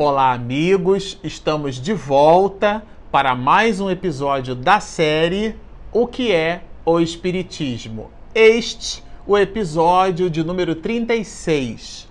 Olá, amigos! Estamos de volta para mais um episódio da série O que é o Espiritismo? Este, o episódio de número 36.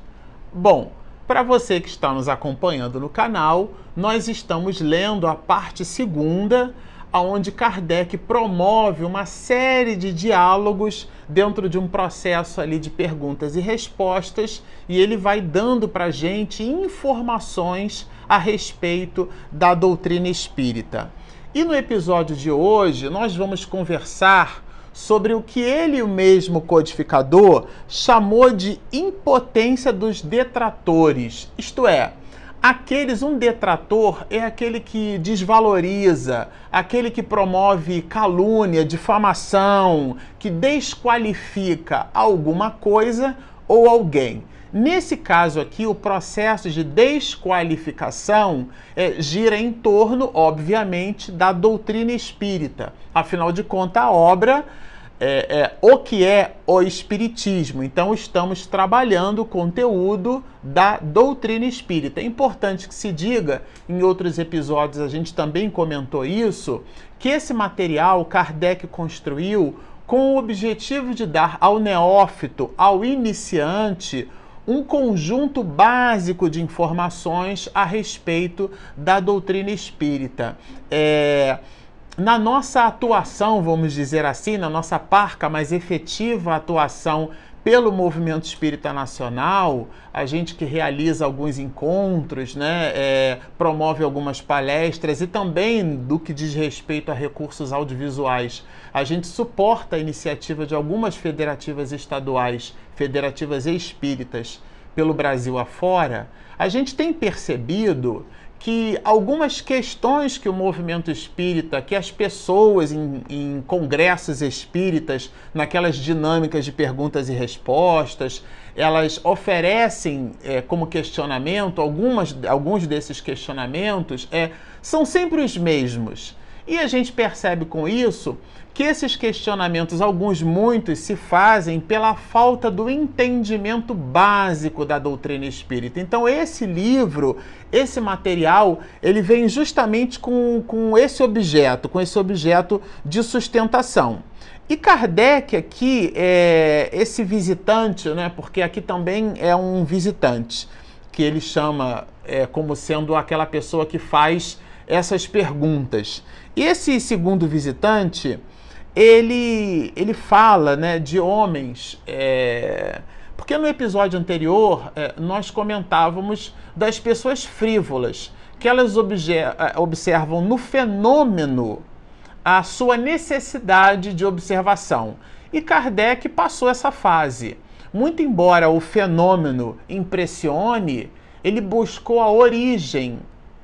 Bom, para você que está nos acompanhando no canal, nós estamos lendo a parte segunda onde Kardec promove uma série de diálogos dentro de um processo ali de perguntas e respostas e ele vai dando para a gente informações a respeito da doutrina espírita. E no episódio de hoje nós vamos conversar sobre o que ele mesmo codificador chamou de impotência dos detratores, isto é, Aqueles, um detrator é aquele que desvaloriza, aquele que promove calúnia, difamação, que desqualifica alguma coisa ou alguém. Nesse caso aqui, o processo de desqualificação é, gira em torno, obviamente, da doutrina espírita. Afinal de contas, a obra é, é, o que é o Espiritismo. Então, estamos trabalhando o conteúdo da doutrina espírita. É importante que se diga, em outros episódios a gente também comentou isso, que esse material Kardec construiu com o objetivo de dar ao neófito, ao iniciante, um conjunto básico de informações a respeito da doutrina espírita. É na nossa atuação, vamos dizer assim, na nossa parca mais efetiva atuação pelo movimento espírita nacional, a gente que realiza alguns encontros, né, é, promove algumas palestras e também do que diz respeito a recursos audiovisuais, a gente suporta a iniciativa de algumas federativas estaduais, federativas espíritas pelo Brasil afora, a gente tem percebido que algumas questões que o movimento espírita, que as pessoas em, em, congressos espíritas, naquelas dinâmicas de perguntas e respostas, elas oferecem é, como questionamento, algumas, alguns desses questionamentos é, são sempre os mesmos. E a gente percebe com isso que esses questionamentos, alguns muitos, se fazem pela falta do entendimento básico da doutrina espírita. Então, esse livro, esse material, ele vem justamente com, com esse objeto, com esse objeto de sustentação. E Kardec aqui é esse visitante, né? Porque aqui também é um visitante que ele chama é, como sendo aquela pessoa que faz essas perguntas. E esse segundo visitante, ele, ele fala né, de homens. É, porque no episódio anterior é, nós comentávamos das pessoas frívolas, que elas é, observam no fenômeno a sua necessidade de observação. E Kardec passou essa fase. Muito embora o fenômeno impressione, ele buscou a origem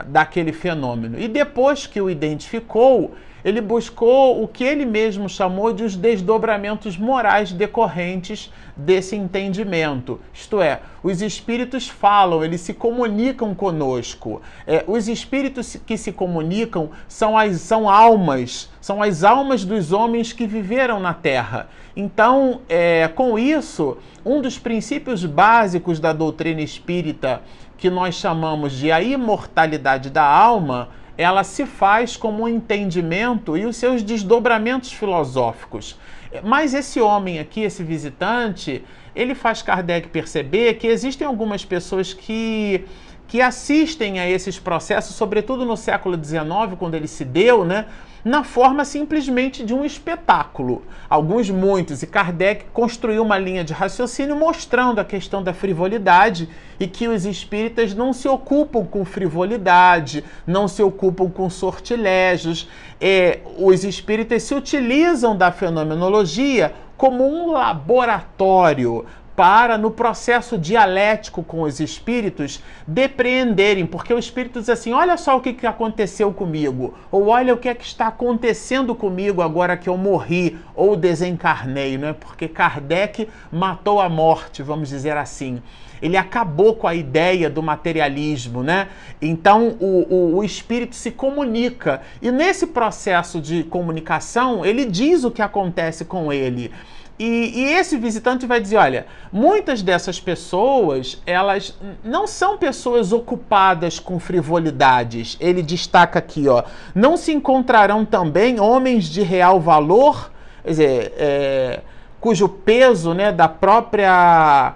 daquele fenômeno. E depois que o identificou, ele buscou o que ele mesmo chamou de os desdobramentos morais decorrentes desse entendimento. Isto é, os espíritos falam, eles se comunicam conosco. É, os espíritos que se comunicam são as são almas, são as almas dos homens que viveram na Terra. Então, é, com isso, um dos princípios básicos da doutrina espírita, que nós chamamos de a imortalidade da alma, ela se faz como um entendimento e os seus desdobramentos filosóficos. Mas esse homem aqui, esse visitante, ele faz Kardec perceber que existem algumas pessoas que que assistem a esses processos, sobretudo no século XIX, quando ele se deu, né? Na forma simplesmente de um espetáculo. Alguns, muitos, e Kardec construiu uma linha de raciocínio mostrando a questão da frivolidade e que os espíritas não se ocupam com frivolidade, não se ocupam com sortilégios. É, os espíritas se utilizam da fenomenologia como um laboratório para, no processo dialético com os espíritos, depreenderem, porque o espírito diz assim: olha só o que, aconteceu comigo, ou olha o que é que está acontecendo comigo agora que eu morri ou desencarnei, não é? Porque Kardec matou a morte, vamos dizer assim. Ele acabou com a ideia do materialismo, né? Então o, o, o espírito se comunica e nesse processo de comunicação ele diz o que acontece com ele. E, e, esse visitante vai dizer, olha, muitas dessas pessoas, elas não são pessoas ocupadas com frivolidades. Ele destaca aqui, ó, não se encontrarão também homens de real valor, quer dizer, é, cujo peso, né, da própria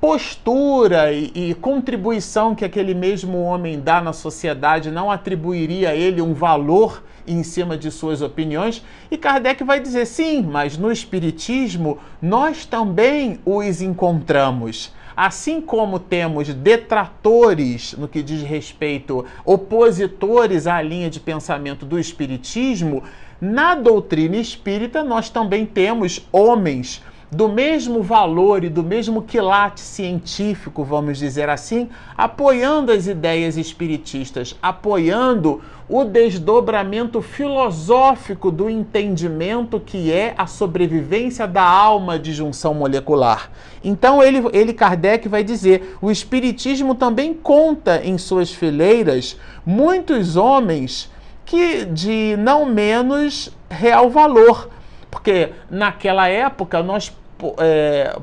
postura e, e, contribuição que aquele mesmo homem dá na sociedade não atribuiria a ele um valor em cima de suas opiniões. E Kardec vai dizer: sim, mas no Espiritismo nós também os encontramos. Assim como temos detratores no que diz respeito, opositores à linha de pensamento do Espiritismo, na doutrina espírita nós também temos homens do mesmo valor e do mesmo quilate científico, vamos dizer assim, apoiando as ideias espiritistas, apoiando o desdobramento filosófico do entendimento que é a sobrevivência da alma de junção molecular. Então ele, ele Kardec vai dizer, o espiritismo também conta em suas fileiras muitos homens que de não menos real valor, porque naquela época nós é,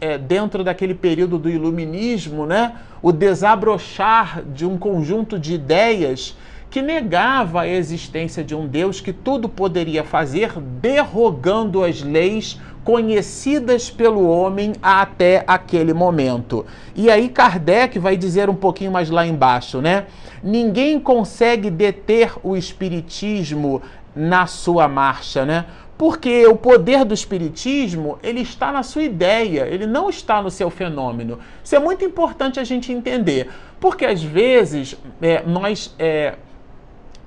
é, dentro daquele período do iluminismo, né, o desabrochar de um conjunto de ideias que negava a existência de um Deus que tudo poderia fazer, derrogando as leis conhecidas pelo homem até aquele momento. E aí Kardec vai dizer um pouquinho mais lá embaixo, né? Ninguém consegue deter o espiritismo na sua marcha, né? Porque o poder do espiritismo, ele está na sua ideia, ele não está no seu fenômeno. Isso é muito importante a gente entender, porque às vezes é, nós é,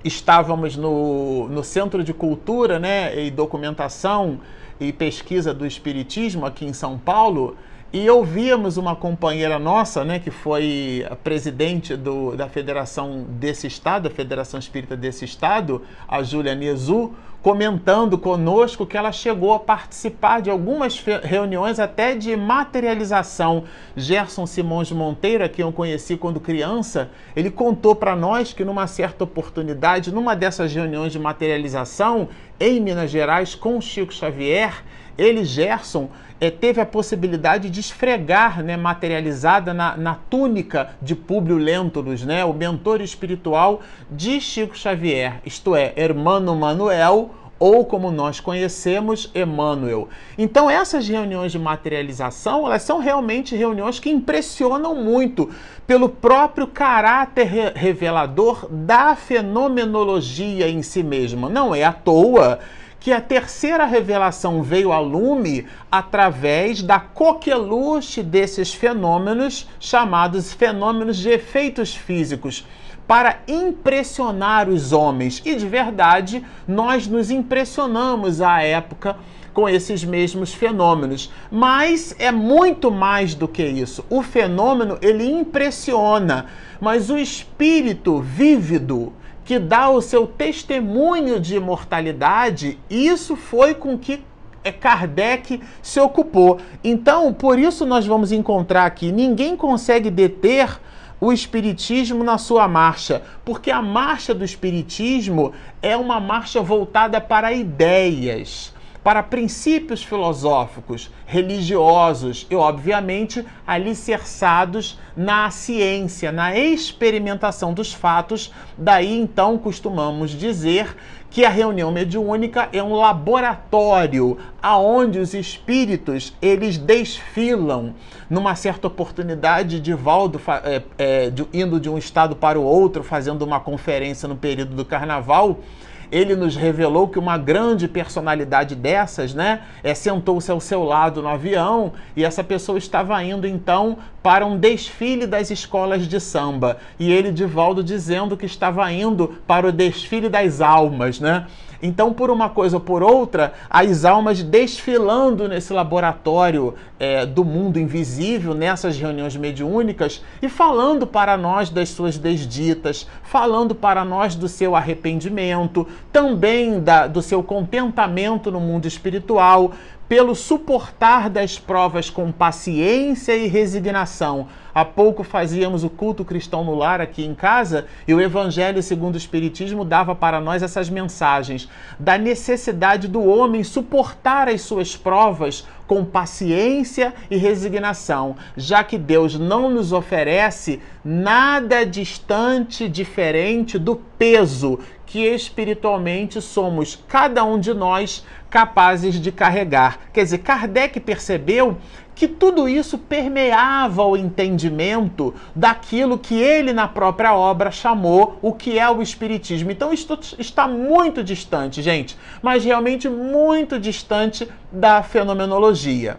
estávamos no, no Centro de Cultura né, e Documentação e Pesquisa do Espiritismo aqui em São Paulo, e ouvíamos uma companheira nossa, né, que foi a presidente do, da federação desse estado, a Federação Espírita desse estado, a Júlia Nezu, comentando conosco que ela chegou a participar de algumas reuniões até de materialização. Gerson Simões Monteiro, que eu conheci quando criança, ele contou para nós que numa certa oportunidade, numa dessas reuniões de materialização em Minas Gerais com Chico Xavier, ele, Gerson, é, teve a possibilidade de esfregar, né, materializada na, na túnica de Públio Lentulus, né, o mentor espiritual de Chico Xavier, isto é, Hermano Manuel, ou como nós conhecemos, Emmanuel. Então essas reuniões de materialização, elas são realmente reuniões que impressionam muito pelo próprio caráter revelador da fenomenologia em si mesma. Não é à toa que a terceira revelação veio a lume através da coqueluche desses fenômenos chamados fenômenos de efeitos físicos para impressionar os homens. E de verdade, nós nos impressionamos à época com esses mesmos fenômenos. Mas é muito mais do que isso. O fenômeno ele impressiona, mas o espírito vívido que dá o seu testemunho de imortalidade, isso foi com que é, Kardec se ocupou. Então, por isso nós vamos encontrar aqui: ninguém consegue deter o Espiritismo na sua marcha, porque a marcha do Espiritismo é uma marcha voltada para ideias para princípios filosóficos, religiosos e, obviamente, alicerçados na ciência, na experimentação dos fatos. Daí, então, costumamos dizer que a reunião mediúnica é um laboratório aonde os espíritos eles desfilam numa certa oportunidade de Valdo é, é, de, indo de um estado para o outro fazendo uma conferência no período do Carnaval ele nos revelou que uma grande personalidade dessas, né, é, sentou-se ao seu lado no avião e essa pessoa estava indo então para um desfile das escolas de samba. E ele, Divaldo, dizendo que estava indo para o desfile das almas, né? Então, por uma coisa ou por outra, as almas desfilando nesse laboratório é, do mundo invisível, nessas reuniões mediúnicas, e falando para nós das suas desditas, falando para nós do seu arrependimento, também da, do seu contentamento no mundo espiritual, pelo suportar das provas com paciência e resignação. Há pouco fazíamos o culto cristão no lar aqui em casa e o Evangelho segundo o Espiritismo dava para nós essas mensagens da necessidade do homem suportar as suas provas com paciência e resignação, já que Deus não nos oferece nada distante, diferente do peso que espiritualmente somos cada um de nós capazes de carregar. Quer dizer, Kardec percebeu que tudo isso permeava o entendimento daquilo que ele, na própria obra, chamou o que é o Espiritismo. Então, isso está muito distante, gente, mas realmente muito distante da fenomenologia.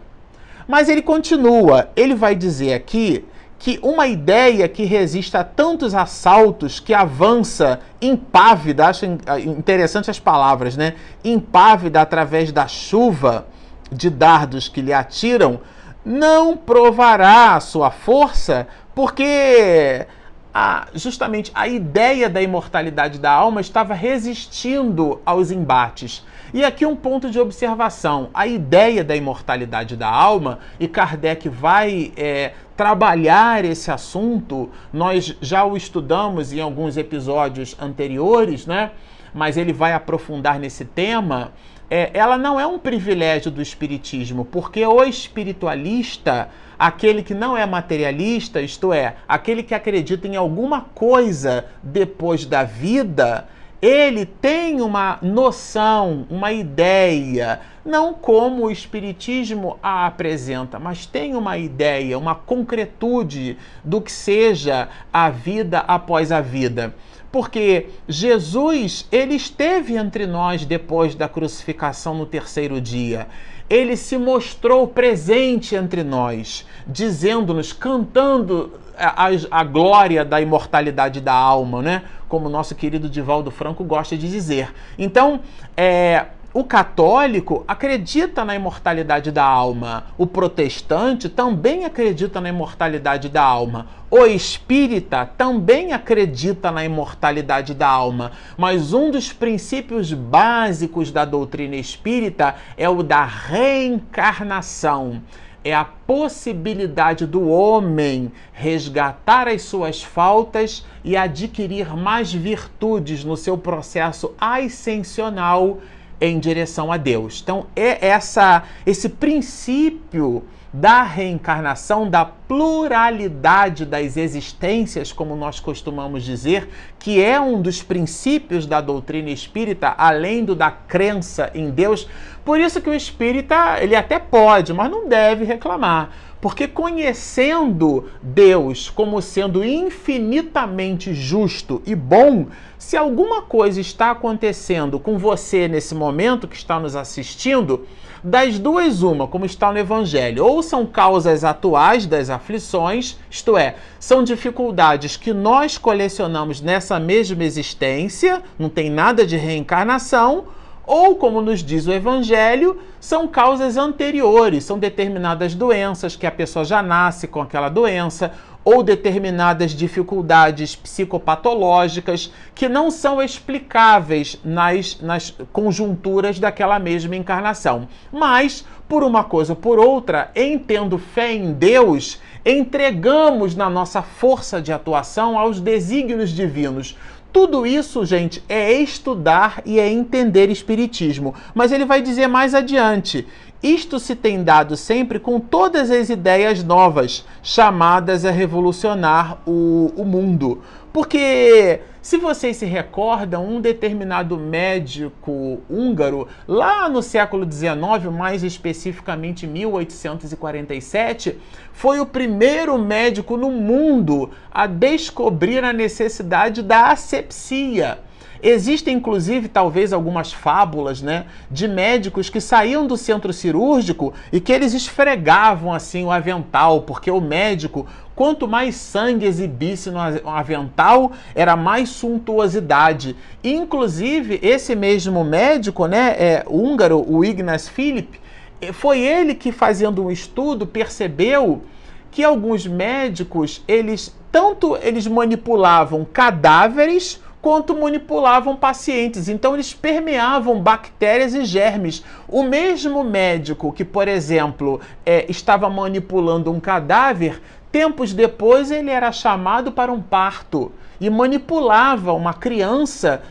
Mas ele continua, ele vai dizer aqui que uma ideia que resiste a tantos assaltos, que avança impávida, acho interessante as palavras, né? Impávida através da chuva de dardos que lhe atiram, não provará a sua força, porque a, justamente a ideia da imortalidade da alma estava resistindo aos embates. E aqui um ponto de observação: a ideia da imortalidade da alma, e Kardec vai é, trabalhar esse assunto, nós já o estudamos em alguns episódios anteriores, né? Mas ele vai aprofundar nesse tema. É, ela não é um privilégio do Espiritismo, porque o espiritualista, aquele que não é materialista, isto é, aquele que acredita em alguma coisa depois da vida, ele tem uma noção, uma ideia, não como o Espiritismo a apresenta, mas tem uma ideia, uma concretude do que seja a vida após a vida. Porque Jesus, ele esteve entre nós depois da crucificação no terceiro dia ele se mostrou presente entre nós, dizendo-nos, cantando a, a, glória da imortalidade da alma, né? Como nosso querido Divaldo Franco gosta de dizer. Então, é, o católico acredita na imortalidade da alma, o protestante também acredita na imortalidade da alma, o espírita também acredita na imortalidade da alma, mas um dos princípios básicos da doutrina espírita é o da reencarnação. É a possibilidade do homem resgatar as suas faltas e adquirir mais virtudes no seu processo ascensional em direção a Deus. Então é essa esse princípio da reencarnação, da pluralidade das existências, como nós costumamos dizer, que é um dos princípios da doutrina espírita, além do da crença em Deus. Por isso que o espírita, ele até pode, mas não deve reclamar porque conhecendo Deus como sendo infinitamente justo e bom, se alguma coisa está acontecendo com você nesse momento que está nos assistindo, das duas, uma, como está no Evangelho, ou são causas atuais das aflições, isto é, são dificuldades que nós colecionamos nessa mesma existência, não tem nada de reencarnação ou, como nos diz o Evangelho, são causas anteriores, são determinadas doenças que a pessoa já nasce com aquela doença, ou determinadas dificuldades psicopatológicas que não são explicáveis nas, nas conjunturas daquela mesma encarnação. Mas, por uma coisa ou por outra, em tendo fé em Deus, entregamos na nossa força de atuação aos desígnios divinos tudo isso, gente, é estudar e é entender Espiritismo. Mas ele vai dizer mais adiante: isto se tem dado sempre com todas as ideias novas, chamadas a revolucionar o, o mundo. Porque, se vocês se recordam, um determinado médico húngaro, lá no século XIX, mais especificamente 1847, foi o primeiro médico no mundo a descobrir a necessidade da asepsia. Existem, inclusive, talvez algumas fábulas, né, de médicos que saíam do centro cirúrgico e que eles esfregavam assim o avental, porque o médico, quanto mais sangue exibisse no avental, era mais suntuosidade. Inclusive, esse mesmo médico, né, é, húngaro, o Ignaz Philipp, eh, foi ele que, fazendo um estudo, percebeu que alguns médicos, eles tanto eles manipulavam cadáveres quanto manipulavam pacientes. Então eles permeavam bactérias e germes. O mesmo médico que, por exemplo, é, estava manipulando um cadáver, tempos depois ele era chamado para um parto e manipulava uma criança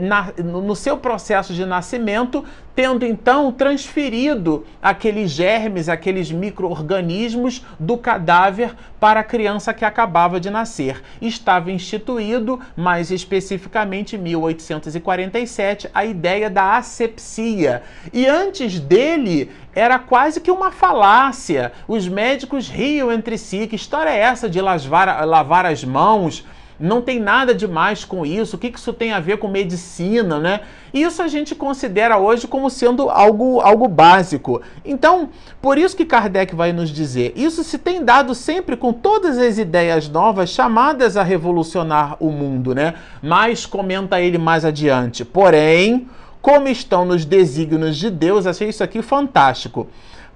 na, no seu processo de nascimento, tendo então transferido aqueles germes, aqueles micro-organismos do cadáver para a criança que acabava de nascer. Estava instituído, mais especificamente em 1847, a ideia da asepsia. E antes dele era quase que uma falácia. Os médicos riam entre si. Que história é essa de lavar, lavar as mãos? Não tem nada demais com isso, o que isso tem a ver com medicina, né? Isso a gente considera hoje como sendo algo, algo básico. Então, por isso que Kardec vai nos dizer, isso se tem dado sempre com todas as ideias novas chamadas a revolucionar o mundo, né? Mas comenta ele mais adiante. Porém, como estão nos desígnios de Deus, achei isso aqui fantástico.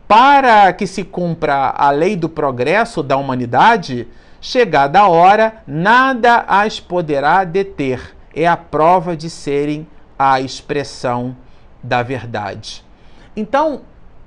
Para que se cumpra a lei do progresso da humanidade, Chegada a hora, nada as poderá deter. É a prova de serem a expressão da verdade. Então,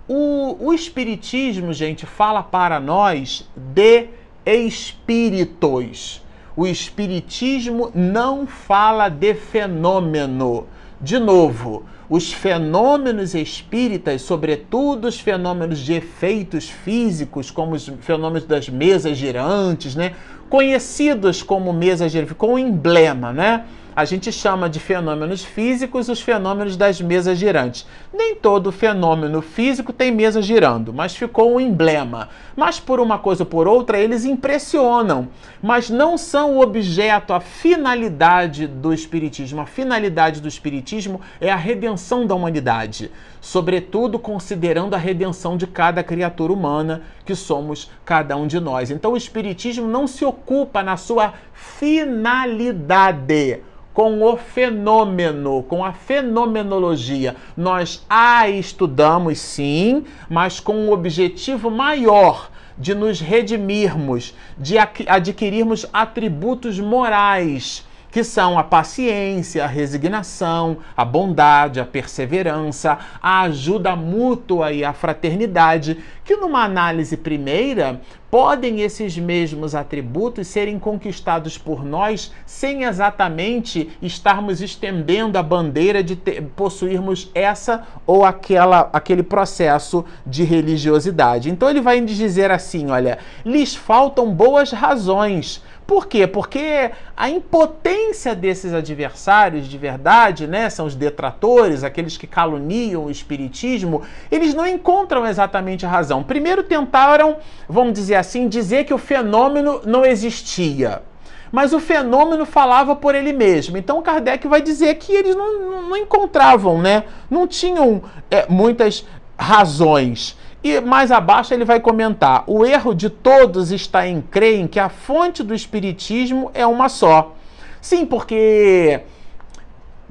o, o Espiritismo, gente, fala para nós de espíritos. O Espiritismo não fala de fenômeno. De novo, os fenômenos espíritas, sobretudo os fenômenos de efeitos físicos, como os fenômenos das mesas girantes, né? conhecidos como mesas girantes, um emblema, né? A gente chama de fenômenos físicos os fenômenos das mesas girantes. Nem todo fenômeno físico tem mesa girando, mas ficou um emblema. Mas por uma coisa ou por outra, eles impressionam, mas não são o objeto, a finalidade do Espiritismo. A finalidade do Espiritismo é a redenção da humanidade, sobretudo considerando a redenção de cada criatura humana, que somos cada um de nós. Então o Espiritismo não se ocupa na sua finalidade com o fenômeno, com a fenomenologia. Nós a estudamos sim, mas com um objetivo maior de nos redimirmos, de adquirirmos atributos morais que são a paciência, a resignação, a bondade, a perseverança, a ajuda mútua e a fraternidade, que numa análise primeira podem esses mesmos atributos serem conquistados por nós sem exatamente estarmos estendendo a bandeira de ter, possuirmos essa ou aquela aquele processo de religiosidade. Então ele vai dizer assim, olha, lhes faltam boas razões por quê? Porque a impotência desses adversários de verdade, né, são os detratores, aqueles que caluniam o espiritismo, eles não encontram exatamente a razão. Primeiro tentaram, vamos dizer assim, dizer que o fenômeno não existia. Mas o fenômeno falava por ele mesmo. Então Kardec vai dizer que eles não, não encontravam, né? Não tinham é, muitas razões. E mais abaixo ele vai comentar: o erro de todos está em crer que a fonte do espiritismo é uma só. Sim, porque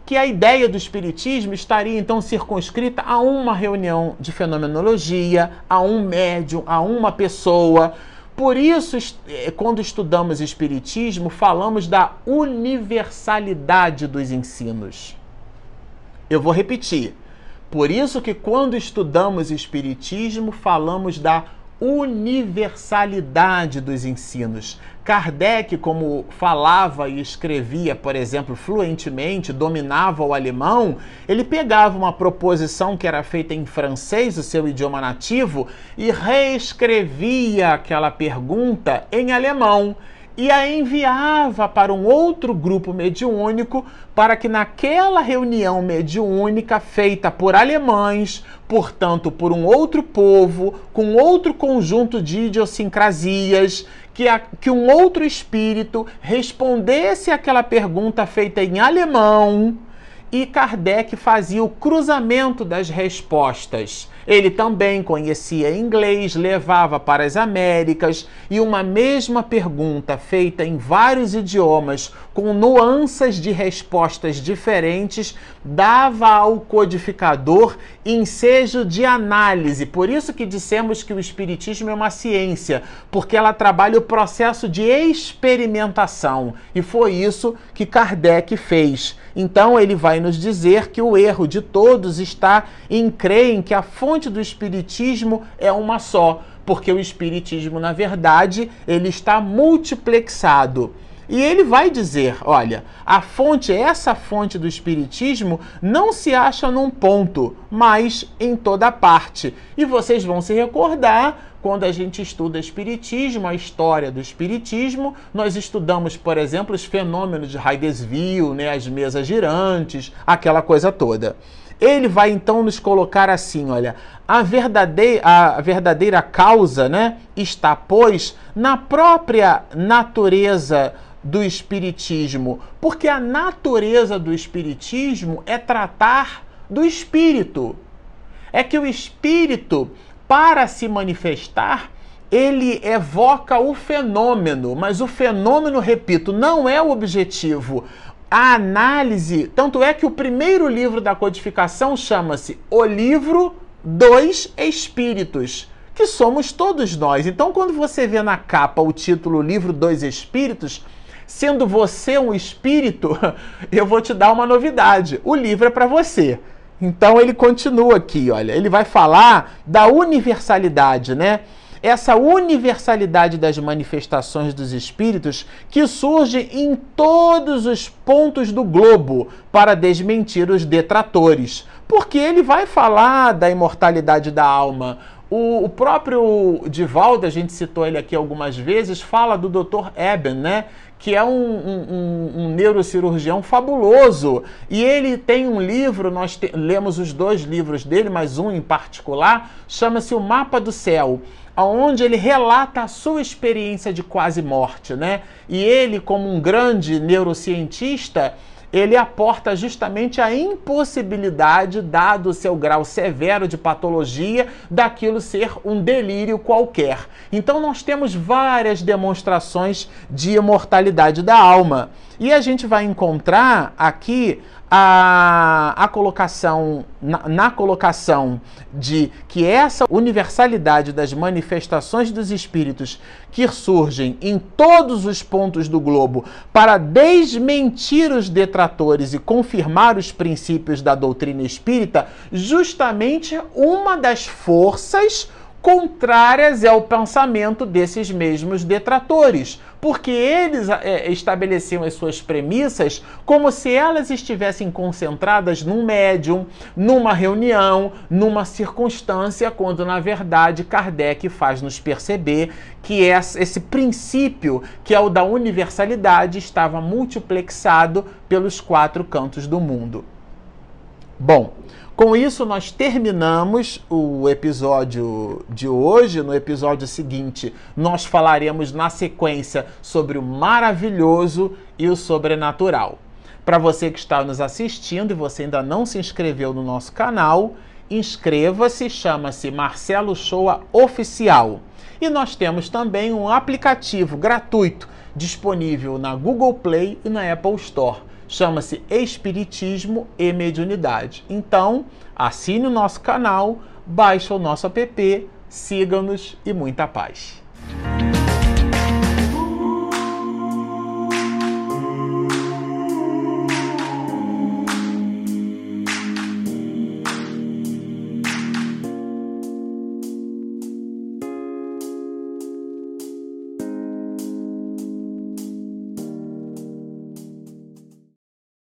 que a ideia do espiritismo estaria então circunscrita a uma reunião de fenomenologia, a um médium, a uma pessoa. Por isso, eh, quando estudamos espiritismo, falamos da universalidade dos ensinos. Eu vou repetir. Por isso que quando estudamos espiritismo, falamos da universalidade dos ensinos. Kardec, como falava e escrevia, por exemplo, fluentemente, dominava o alemão, ele pegava uma proposição que era feita em francês, o seu idioma nativo, e reescrevia aquela pergunta em alemão e a enviava para um outro grupo mediúnico para que naquela reunião mediúnica feita por alemães, portanto por um outro povo, com outro conjunto de idiosincrasias, que, a, que um outro espírito respondesse aquela pergunta feita em alemão e Kardec fazia o cruzamento das respostas Ele também conhecia inglês, levava para as Américas e uma mesma pergunta feita em vários idiomas, com nuances de respostas diferentes, dava ao codificador ensejo de análise. Por isso que dissemos que o espiritismo é uma ciência, porque ela trabalha o processo de experimentação, e foi isso que Kardec fez. Então ele vai nos dizer que o erro de todos está em crer que a fonte do espiritismo é uma só, porque o espiritismo, na verdade, ele está multiplexado. E ele vai dizer: olha, a fonte, essa fonte do Espiritismo, não se acha num ponto, mas em toda parte. E vocês vão se recordar quando a gente estuda Espiritismo, a história do Espiritismo, nós estudamos, por exemplo, os fenômenos de Heidesville, né, as mesas girantes, aquela coisa toda. Ele vai então nos colocar assim, olha, a verdadeira, a verdadeira causa, né, está pois na própria natureza do espiritismo, porque a natureza do espiritismo é tratar do espírito. É que o espírito para se manifestar, ele evoca o fenômeno, mas o fenômeno, repito, não é o objetivo. A análise, tanto é que o primeiro livro da codificação chama-se O Livro dos Espíritos, que somos todos nós. Então, quando você vê na capa o título Livro dos Espíritos, sendo você um espírito, eu vou te dar uma novidade: o livro é para você. Então ele continua aqui, olha, ele vai falar da universalidade, né? Essa universalidade das manifestações dos espíritos que surge em todos os pontos do globo para desmentir os detratores. Porque ele vai falar da imortalidade da alma, o, próprio Divaldo, a gente citou ele aqui algumas vezes, fala do Dr. Eben, né? Que é um, um, um, neurocirurgião fabuloso. E ele tem um livro, nós te, lemos os dois livros dele, mas um em particular, chama-se O Mapa do Céu onde ele relata a sua experiência de quase morte, né? E ele, como um grande neurocientista, ele aporta justamente a impossibilidade, dado o seu grau severo de patologia, daquilo ser um delírio qualquer. Então, nós temos várias demonstrações de imortalidade da alma. E a gente vai encontrar aqui a, a colocação, na, na, colocação de que essa universalidade das manifestações dos espíritos que surgem em todos os pontos do globo para desmentir os detratores e confirmar os princípios da doutrina espírita, justamente uma das forças contrárias ao pensamento desses mesmos detratores, porque eles é, estabeleciam as suas premissas como se elas estivessem concentradas num médium, numa reunião, numa circunstância, quando na verdade Kardec faz nos perceber que esse princípio, que é o da universalidade, estava multiplexado pelos quatro cantos do mundo. Bom, com isso, nós terminamos o episódio de hoje. No episódio seguinte, nós falaremos na sequência sobre o maravilhoso e o sobrenatural. Para você que está nos assistindo e você ainda não se inscreveu no nosso canal, inscreva-se, chama-se Marcelo Shoa Oficial. E nós temos também um aplicativo gratuito disponível na Google Play e na Apple Store chama-se Espiritismo e Mediunidade. Então, assine o nosso canal, baixe o nosso app, siga-nos e muita paz.